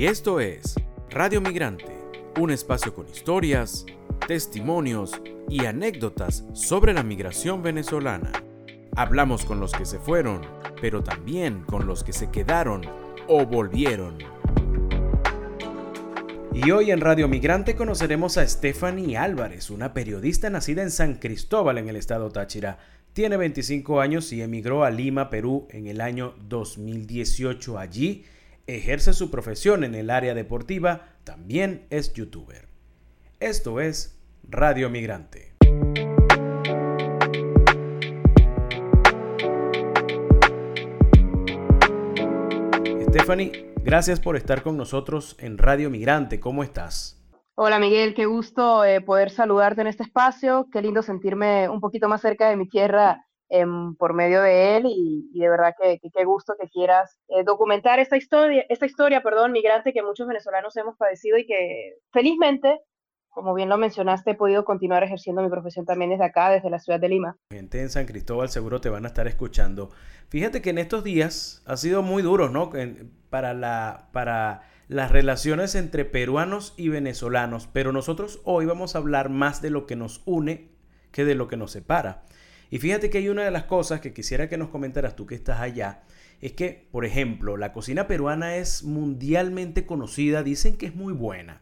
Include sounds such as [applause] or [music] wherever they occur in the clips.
Y esto es Radio Migrante, un espacio con historias, testimonios y anécdotas sobre la migración venezolana. Hablamos con los que se fueron, pero también con los que se quedaron o volvieron. Y hoy en Radio Migrante conoceremos a Stephanie Álvarez, una periodista nacida en San Cristóbal en el estado Táchira. Tiene 25 años y emigró a Lima, Perú en el año 2018. Allí ejerce su profesión en el área deportiva, también es youtuber. Esto es Radio Migrante. Stephanie, gracias por estar con nosotros en Radio Migrante. ¿Cómo estás? Hola Miguel, qué gusto eh, poder saludarte en este espacio. Qué lindo sentirme un poquito más cerca de mi tierra Em, por medio de él y, de verdad que qué gusto que quieras eh, documentar esta historia, esta historia, perdón, migrante que muchos venezolanos hemos padecido y que felizmente, como bien lo mencionaste, he podido continuar ejerciendo mi profesión también desde acá, desde la ciudad de Lima. Gente en San Cristóbal seguro te van a estar escuchando. Fíjate que en estos días ha sido muy duro, ¿no? Para la, para las relaciones entre peruanos y venezolanos, pero nosotros hoy vamos a hablar más de lo que nos une que de lo que nos separa. Y fíjate que hay una de las cosas que quisiera que nos comentaras tú que estás allá, es que, por ejemplo, la cocina peruana es mundialmente conocida, dicen que es muy buena.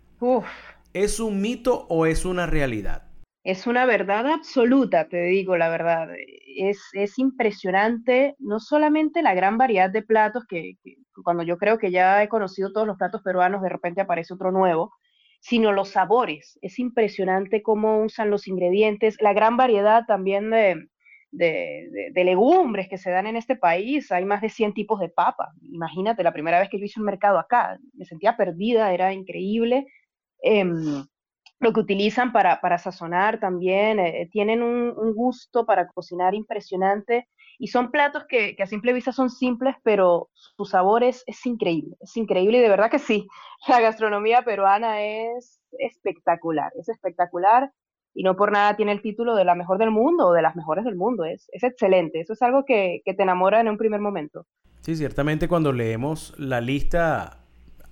¿Es un mito o es una realidad? Es una verdad absoluta, te digo la verdad. Es, es impresionante, no solamente la gran variedad de platos, que, que, cuando yo creo que ya he conocido todos los platos peruanos, de repente aparece otro nuevo, sino los sabores. Es impresionante cómo usan los ingredientes, la gran variedad también de, de, legumbres que se dan en este país. Hay más de 100 tipos de papa. Imagínate, la primera vez que yo hice un mercado acá, me sentía perdida, era increíble. Em, lo que utilizan para, para sazonar también, eh, tienen un, gusto para cocinar impresionante y son platos que, que, a simple vista son simples, pero su sabor es, es increíble, es increíble y de verdad que sí, [laughs] la gastronomía peruana es espectacular, es espectacular y no por nada tiene el título de la mejor del mundo o de las mejores del mundo. Es, es excelente. Eso es algo que, te enamora en un primer momento. Sí, ciertamente cuando leemos la lista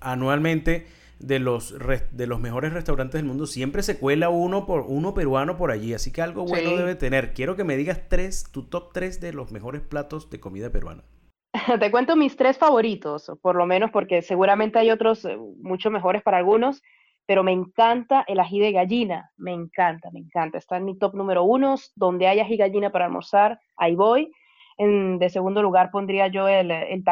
anualmente de los, de los mejores restaurantes del mundo, siempre se cuela uno, por, uno peruano por allí. Así que algo bueno debe tener. Quiero que me digas tres, tu top tres de los mejores platos de comida peruana. [laughs] Te cuento mis tres favoritos, por lo menos porque seguramente hay otros eh, mucho mejores para algunos pero me encanta el ají de gallina, me encanta, me encanta. Está en mi top número uno, donde hay ají gallina para almorzar, ahí voy. En, de segundo lugar pondría yo el, el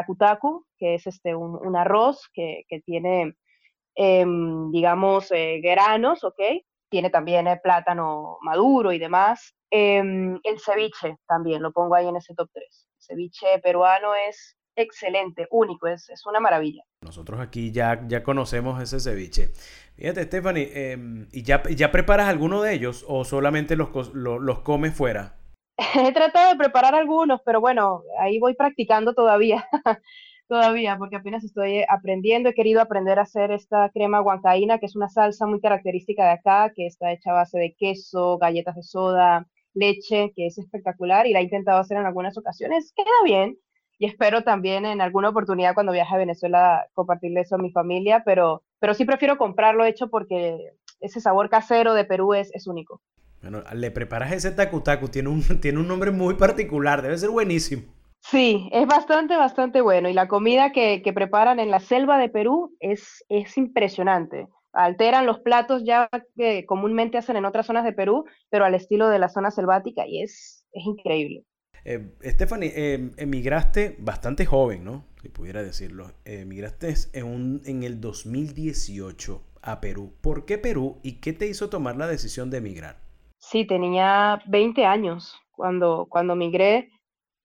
que es este, un, arroz que, que tiene, em, digamos, eh, granos, ¿ok? Tiene también el plátano maduro y demás. Em, el ceviche también, lo pongo ahí en ese top 3. El ceviche peruano es excelente, único, es, es una maravilla. Nosotros aquí ya, ya conocemos ese ceviche. Fíjate, Stephanie, em, ¿y ya, ya preparas alguno de ellos o solamente los, los, comes fuera? [laughs] He tratado de preparar algunos, pero bueno, ahí voy practicando todavía. [laughs] todavía, porque apenas estoy aprendiendo. He querido aprender a hacer esta crema guancaína, que es una salsa muy característica de acá, que está hecha a base de queso, galletas de soda, leche, que es espectacular y la he intentado hacer en algunas ocasiones. Queda bien, y espero también en alguna oportunidad cuando viaje a Venezuela compartirle eso a mi familia, pero, pero sí prefiero comprarlo hecho porque ese sabor casero de Perú es, es único. Bueno, le preparas ese tacu tacu, tiene un, [laughs] tiene un nombre muy particular, debe ser buenísimo. Sí, es bastante, bastante bueno. Y la comida que, que preparan en la selva de Perú es, es impresionante. Alteran los platos ya que comúnmente hacen en otras zonas de Perú, pero al estilo de la zona selvática y es, es increíble. Eh, Stephanie, eh, emigraste bastante joven, ¿no? Si pudiera decirlo. emigraste en, un, en el 2018 a Perú. ¿Por qué Perú y qué te hizo tomar la decisión de emigrar? Sí, tenía 20 años cuando, cuando migré.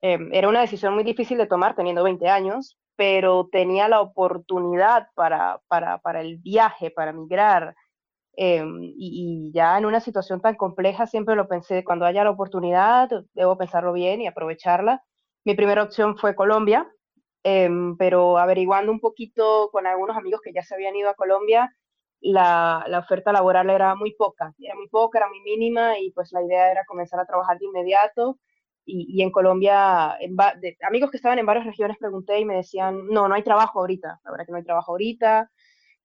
Em, era una decisión muy difícil de tomar teniendo 20 años, pero tenía la oportunidad para, para, para el viaje, para migrar. Em, y, ya en una situación tan compleja siempre lo pensé, cuando haya la oportunidad, debo pensarlo bien y aprovecharla. Mi primera opción fue Colombia, em, pero averiguando un poquito con algunos amigos que ya se habían ido a Colombia, la, la, oferta laboral era muy poca, era muy poca, era muy mínima y pues la idea era comenzar a trabajar de inmediato. Y, y en Colombia, en amigos que estaban en varias regiones pregunté y me decían, no, no hay trabajo ahorita, la verdad que no hay trabajo ahorita,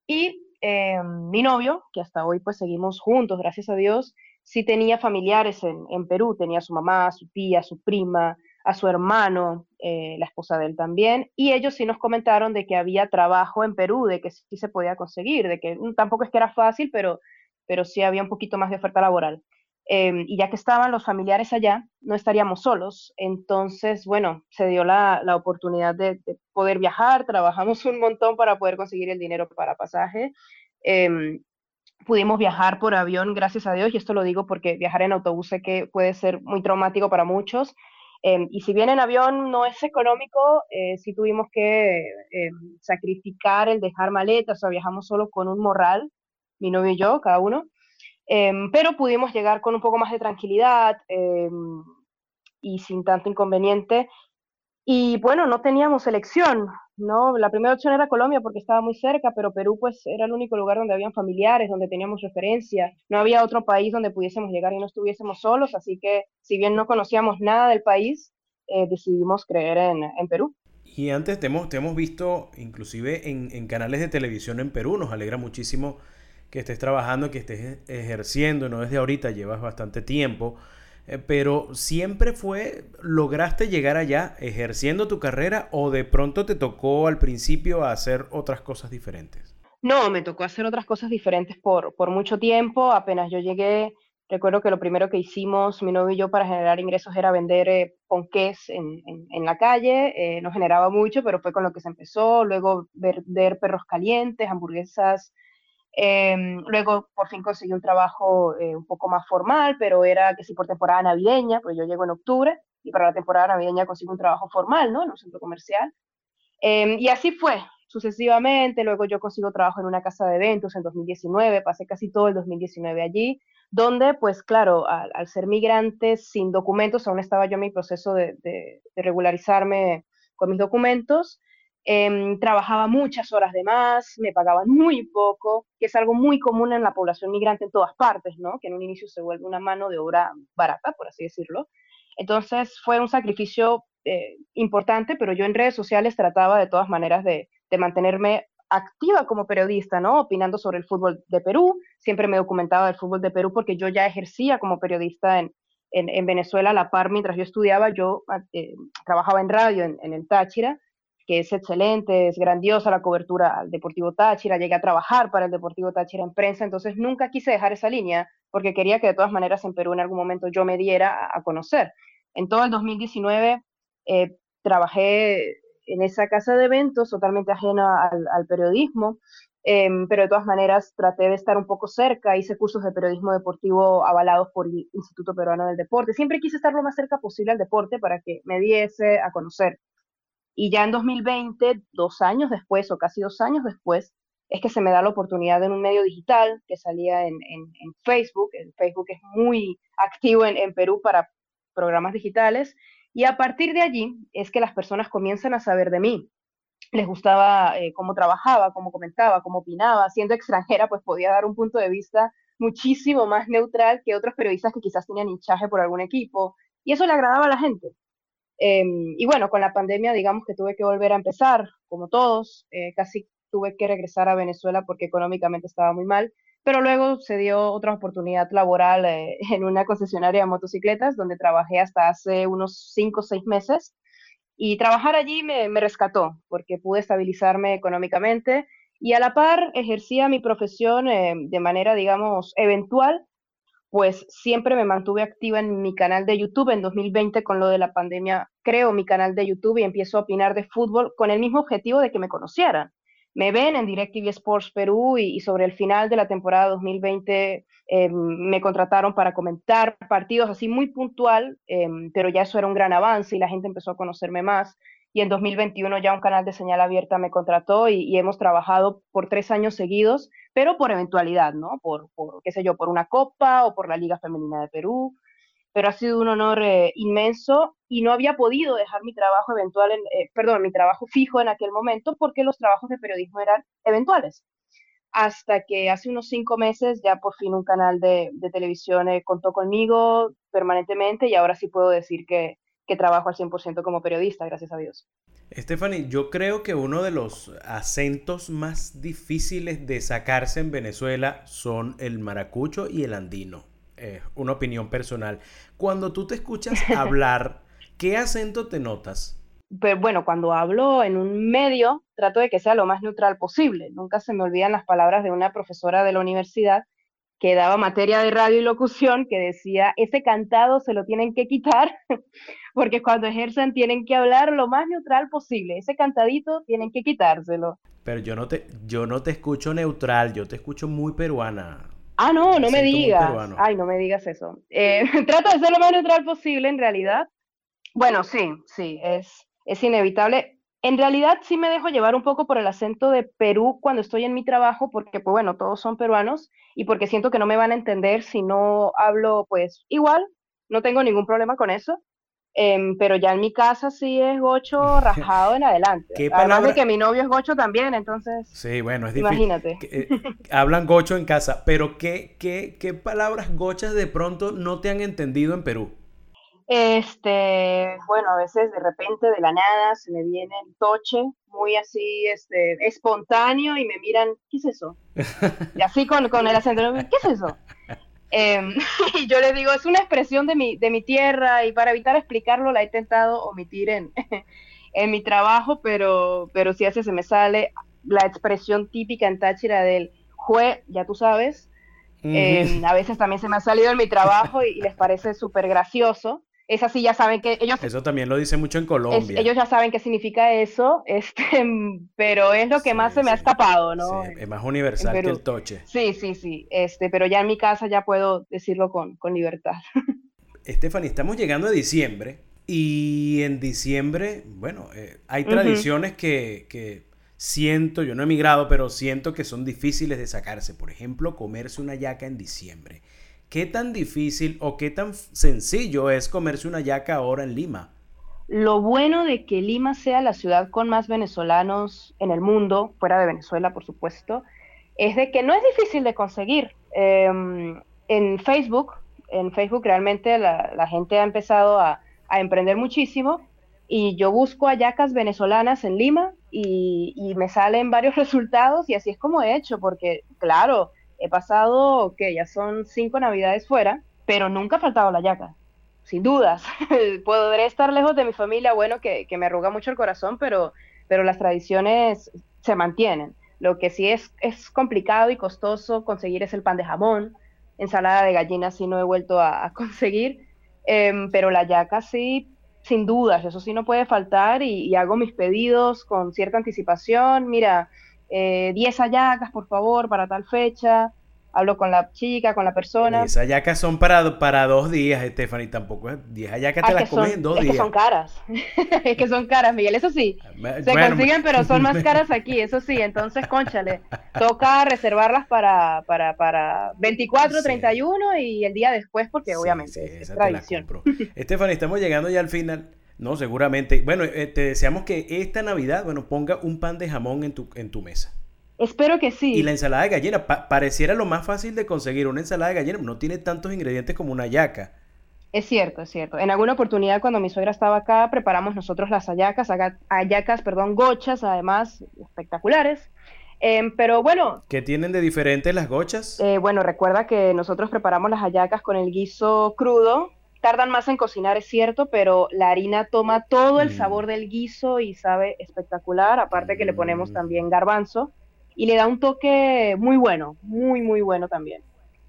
Y eh, mi novio, que hasta hoy pues seguimos juntos, gracias a Dios, sí tenía familiares en, Perú, tenía a su mamá, a su tía, a su prima, a su hermano, eh, la esposa de él también, y ellos sí nos comentaron de que había trabajo en Perú, de que sí se podía conseguir, de que mm, tampoco es que era fácil, pero, pero sí había un poquito más de oferta laboral. Em, y ya que estaban los familiares allá, no estaríamos solos. Entonces, bueno, se dio la, la oportunidad de, de, poder viajar, trabajamos un montón para poder conseguir el dinero para pasaje. Eh, pudimos viajar por avión, gracias a Dios, y esto lo digo porque viajar en autobús sé que puede ser muy traumático para muchos. Eh, y si bien en avión no es económico, eh, sí tuvimos que sacrificar el dejar maletas, o sea, viajamos solo con un morral, mi novio y yo, cada uno, em, pero pudimos llegar con un poco más de tranquilidad em, y sin tanto inconveniente. Y bueno, no teníamos elección, ¿no? La primera opción era Colombia porque estaba muy cerca, pero Perú pues era el único lugar donde habían familiares, donde teníamos referencia. No había otro país donde pudiésemos llegar y no estuviésemos solos, así que si bien no conocíamos nada del país, eh, decidimos creer en, en, Perú. Y antes te hemos, hemos visto inclusive en, canales de televisión en Perú, nos alegra muchísimo que estés trabajando, que estés ejerciendo, no desde ahorita, llevas bastante tiempo. Eh, pero siempre fue, lograste llegar allá ejerciendo tu carrera o de pronto te tocó al principio hacer otras cosas diferentes? No, me tocó hacer otras cosas diferentes por, por mucho tiempo. Apenas yo llegué, recuerdo que lo primero que hicimos, mi novio y yo, para generar ingresos era vender eh, ponqués en, en, la calle. Eh, no generaba mucho, pero fue con lo que se empezó. Luego vender perros calientes, hamburguesas eh, luego por fin conseguí un trabajo eh, un poco más formal, pero era que si por temporada navideña, pues yo llego en octubre y para la temporada navideña consigo un trabajo formal, ¿no? En un centro comercial. Eh, y así fue sucesivamente. Luego yo consigo trabajo en una casa de eventos en 2019, pasé casi todo el 2019 allí, donde pues claro, al, al ser migrante sin documentos, aún estaba yo en mi proceso de, de, de regularizarme con mis documentos, eh, trabajaba muchas horas de más, me pagaban muy poco, que es algo muy común en la población migrante en todas partes, ¿no? Que en un inicio se vuelve una mano de obra barata, por así decirlo. Entonces fue un sacrificio eh, importante, pero yo en redes sociales trataba de todas maneras de, mantenerme activa como periodista, ¿no? Opinando sobre el fútbol de Perú, siempre me documentaba del fútbol de Perú porque yo ya ejercía como periodista en, en, en Venezuela a la par mientras yo estudiaba, yo eh, trabajaba en radio en el Táchira que es excelente, es grandiosa la cobertura al Deportivo Táchira, llegué a trabajar para el Deportivo Táchira en prensa, entonces nunca quise dejar esa línea porque quería que de todas maneras en Perú en algún momento yo me diera a, conocer. En todo el 2019 eh, trabajé en esa casa de eventos totalmente ajena al, al periodismo, eh, pero de todas maneras traté de estar un poco cerca, hice cursos de periodismo deportivo avalados por el Instituto Peruano del Deporte, siempre quise estar lo más cerca posible al deporte para que me diese a conocer. Y ya en 2020, dos años después o casi dos años después, es que se me da la oportunidad en un medio digital que salía en, en, en Facebook. El Facebook es muy activo en, en, Perú para programas digitales. Y a partir de allí es que las personas comienzan a saber de mí. Les gustaba eh, cómo trabajaba, cómo comentaba, cómo opinaba. Siendo extranjera, pues podía dar un punto de vista muchísimo más neutral que otros periodistas que quizás tenían hinchaje por algún equipo. Y eso le agradaba a la gente. Eh, y bueno, con la pandemia, digamos que tuve que volver a empezar, como todos, eh, casi tuve que regresar a Venezuela porque económicamente estaba muy mal, pero luego se dio otra oportunidad laboral eh, [laughs] en una concesionaria de motocicletas donde trabajé hasta hace unos 5 o 6 meses y trabajar allí me, me rescató porque pude estabilizarme económicamente y a la par ejercía mi profesión eh, de manera, digamos, eventual pues siempre me mantuve activa en mi canal de YouTube. En 2020, con lo de la pandemia, creo mi canal de YouTube y empiezo a opinar de fútbol con el mismo objetivo de que me conocieran. Me ven en DirecTV Sports Perú y, sobre el final de la temporada 2020 eh, me contrataron para comentar partidos así muy puntual, eh, pero ya eso era un gran avance y la gente empezó a conocerme más y en 2021 ya un canal de señal abierta me contrató y, hemos trabajado por tres años seguidos, pero por eventualidad, ¿no? Por, por, qué sé yo, por una copa o por la Liga Femenina de Perú, pero ha sido un honor eh, inmenso y no había podido dejar mi trabajo eventual, en, eh, perdón, mi trabajo fijo en aquel momento porque los trabajos de periodismo eran eventuales. Hasta que hace unos cinco meses ya por fin un canal de, televisión eh, contó conmigo permanentemente y ahora sí puedo decir que, que trabajo al 100% como periodista, gracias a Dios. Stephanie, yo creo que uno de los acentos más difíciles de sacarse en Venezuela son el maracucho y el andino. Es una opinión personal. Cuando tú te escuchas [laughs] hablar, ¿qué acento te notas? Pero bueno, cuando hablo en un medio, trato de que sea lo más neutral posible. Nunca se me olvidan las palabras de una profesora de la universidad que daba materia de radio y locución, que decía, ese cantado se lo tienen que quitar, [laughs] porque cuando ejercen tienen que hablar lo más neutral posible. Ese cantadito tienen que quitárselo. Pero yo no te, yo no te escucho neutral, yo te escucho muy peruana. Ah, no, no me digas. Ay, no me digas eso. Eh, [laughs] trato de ser lo más neutral posible, en realidad. Bueno, sí, sí, es, es inevitable. En realidad sí me dejo llevar un poco por el acento de Perú cuando estoy en mi trabajo, porque pues bueno, todos son peruanos y porque siento que no me van a entender si no hablo pues igual, no tengo ningún problema con eso. Em, pero ya en mi casa sí es gocho rajado en adelante. [laughs] ¿Qué Además de que mi novio es gocho también, entonces. Sí, bueno, es difícil. Imagínate. Eh, hablan gocho en casa, pero ¿qué, qué, ¿qué palabras gochas de pronto no te han entendido en Perú? Este, bueno, a veces de repente de la nada se me viene el toche, muy así, este, espontáneo y me miran, ¿qué es eso? [laughs] Y así con, con el acento, ¿qué es eso? Em, [laughs] y yo le digo, es una expresión de mi, de mi tierra y para evitar explicarlo la he intentado omitir en, [laughs] en mi trabajo, pero, pero si hace se me sale la expresión típica en Táchira del jue, ya tú sabes. Em, a veces también se me ha salido en mi trabajo y les parece súper gracioso es sí ya saben que ellos... Eso también lo dice mucho en Colombia. ellos ya saben qué significa eso, [laughs] este, pero es lo que más se me ha escapado, ¿no? es más universal que el toche. Sí, sí, sí, este, pero ya en mi casa ya puedo decirlo con, con libertad. [laughs] Stephanie, estamos llegando a diciembre y en diciembre, bueno, eh, hay tradiciones que, que siento, yo no he migrado, pero siento que son difíciles de sacarse. Por ejemplo, comerse una yaca en diciembre. ¿Qué tan difícil o qué tan sencillo es comerse una yaca ahora en Lima? Lo bueno de que Lima sea la ciudad con más venezolanos en el mundo, fuera de Venezuela, por supuesto, es de que no es difícil de conseguir. Em, en Facebook, en Facebook realmente la, gente ha empezado a, emprender muchísimo y yo busco ayacas venezolanas en Lima y, y, me salen varios [laughs] resultados y así es como he hecho, porque claro, He pasado, que ya son cinco navidades fuera, pero nunca ha faltado la yaca, sin dudas. [laughs] Podré estar lejos de mi familia, bueno, que, me arruga mucho el corazón, pero, pero las tradiciones se mantienen. Lo que sí es, es complicado y costoso conseguir es el pan de jamón, ensalada de gallina sí no he vuelto a, a em, pero la yaca sí, sin dudas, eso sí no puede faltar y hago mis pedidos con cierta anticipación. Mira, eh, 10 hallacas, por favor, para tal fecha. Hablo con la chica, con la persona. Esas hallacas son para, para dos días, Stephanie, tampoco es 10 hallacas te las comes en dos días. Es que son caras, [laughs] es que son caras, Miguel, eso sí. Ah, se consiguen, pero son más [laughs] caras aquí, eso sí. Entonces, conchale, toca reservarlas para, para, para 24, 31 y el día después, porque obviamente es tradición. Stephanie, estamos llegando ya al final. No, seguramente. Bueno, eh, te deseamos que esta Navidad, bueno, ponga un pan de jamón en tu, en tu mesa. Espero que sí. Y la ensalada de gallina, pareciera lo más fácil de conseguir. Una ensalada de gallina no tiene tantos ingredientes como una yaca. Es cierto, es cierto. En alguna oportunidad cuando mi suegra estaba acá, preparamos nosotros las ayacas, ayacas, perdón, gochas, además espectaculares. Em, pero bueno. ¿Qué tienen de diferente las gochas? Eh, bueno, recuerda que nosotros preparamos las ayacas con el guiso crudo, tardan más en cocinar, es cierto, pero la harina toma todo el sabor mm. del guiso y sabe espectacular, aparte que le ponemos mm. también garbanzo y le da un toque muy bueno, muy, muy bueno también.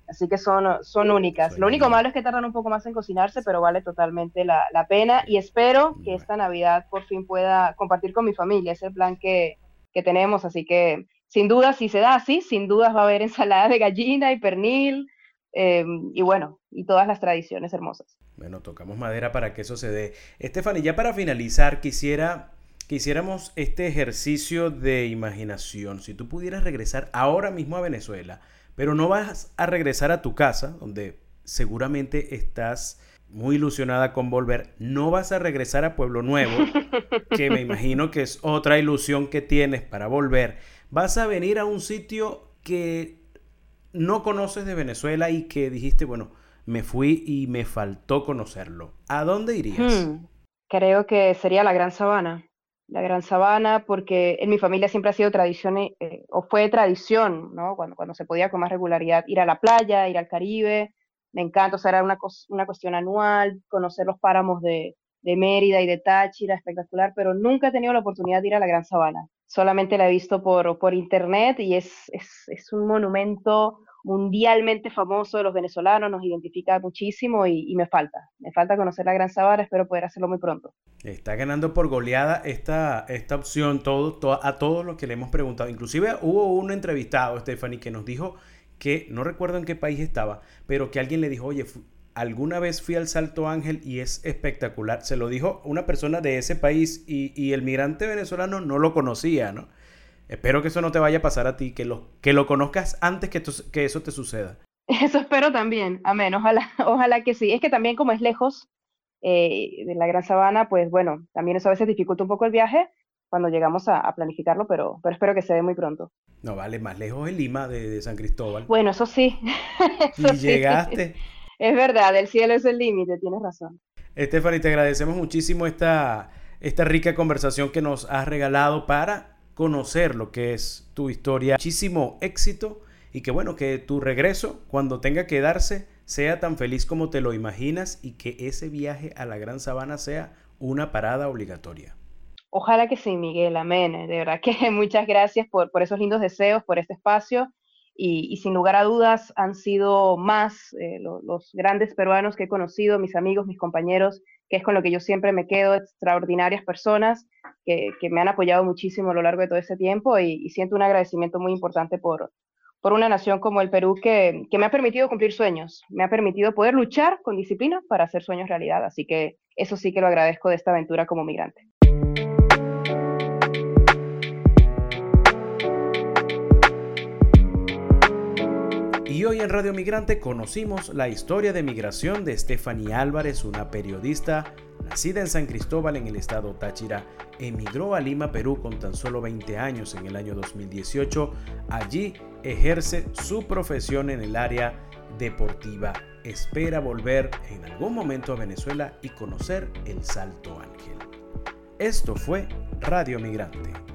Así que son, son únicas. Lo único malo es que tardan un poco más en cocinarse, pero vale totalmente la, pena y espero que esta Navidad por fin pueda compartir con mi familia. Es el plan que, que tenemos, así que sin duda, si se da así, sin dudas va a haber [laughs] ensalada de gallina y pernil, Em, y bueno, y todas las tradiciones hermosas. Bueno, tocamos madera para que eso se dé. Estefany, ya para finalizar, quisiera quisiéramos este ejercicio de imaginación. Si tú pudieras regresar ahora mismo a Venezuela, pero no vas a regresar a tu casa, donde seguramente estás muy ilusionada con volver, no vas a regresar a Pueblo Nuevo, [laughs] que me imagino que es otra ilusión que tienes para volver. Vas a venir a un sitio que no conoces de Venezuela y que dijiste, bueno, me fui y me faltó conocerlo, ¿a dónde irías? Hmm. Creo que sería la Gran Sabana. La Gran Sabana, porque en mi familia siempre ha sido tradición, eh, o fue tradición, ¿no? Cuando, se podía con más regularidad ir a la playa, ir al Caribe. Me encanta, o sea, era una, una cuestión anual, conocer los páramos de, de Mérida y de Táchira, espectacular, pero nunca he tenido la oportunidad de ir a la Gran Sabana. Solamente la he visto por, por internet y es, es un monumento mundialmente famoso de los venezolanos, nos identifica muchísimo y, me falta. Me falta conocer la Gran Sabana, espero poder hacerlo muy pronto. Está ganando por goleada esta, esta opción a todos los que le hemos preguntado. Inclusive hubo un entrevistado, Stephanie, que nos dijo que, no recuerdo en qué país estaba, pero que alguien le dijo, oye, alguna vez fui al Salto Ángel y es espectacular. Se lo dijo una persona de ese país y, y el migrante venezolano no lo conocía, ¿no? Espero que eso no te vaya a pasar a ti, que lo, que lo conozcas antes que, que eso te suceda. [laughs] Eso espero también, amén, ojalá, [laughs] ojalá que sí. Es que también como es lejos eh, de la Gran Sabana, pues bueno, también eso a veces dificulta un poco el viaje cuando llegamos a, planificarlo, pero, pero espero que se dé muy pronto. No, vale, más lejos es Lima de, San Cristóbal. Bueno, eso sí. [laughs] y llegaste. Es verdad, el cielo es el límite, tienes razón. Stephanie, te agradecemos muchísimo esta, esta rica conversación que nos has regalado para conocer lo que es tu historia. Muchísimo éxito y que bueno, que tu regreso, cuando tenga que darse, sea tan feliz como te lo imaginas y que ese viaje a la Gran Sabana sea una parada obligatoria. Ojalá que sí, Miguel, amén. De verdad que [laughs] muchas gracias por, esos lindos deseos, por este espacio y, sin lugar a dudas han sido más eh, los grandes peruanos que he conocido, mis amigos, mis compañeros, que es con lo que yo siempre me quedo, extraordinarias personas que, me han apoyado muchísimo a lo largo de todo ese tiempo y, siento un agradecimiento muy importante por, por una nación como el Perú que, que, me ha permitido cumplir sueños, me ha permitido poder luchar con disciplina para hacer sueños realidad. Así que eso sí que lo agradezco de esta aventura como migrante. Y hoy en Radio Migrante conocimos la historia de migración de Stephanie Álvarez, una periodista nacida en San Cristóbal en el estado Táchira. Emigró a Lima, Perú con tan solo 20 años en el año 2018. Allí ejerce su profesión en el área deportiva. Espera volver en algún momento a Venezuela y conocer el Salto Ángel. Esto fue Radio Migrante.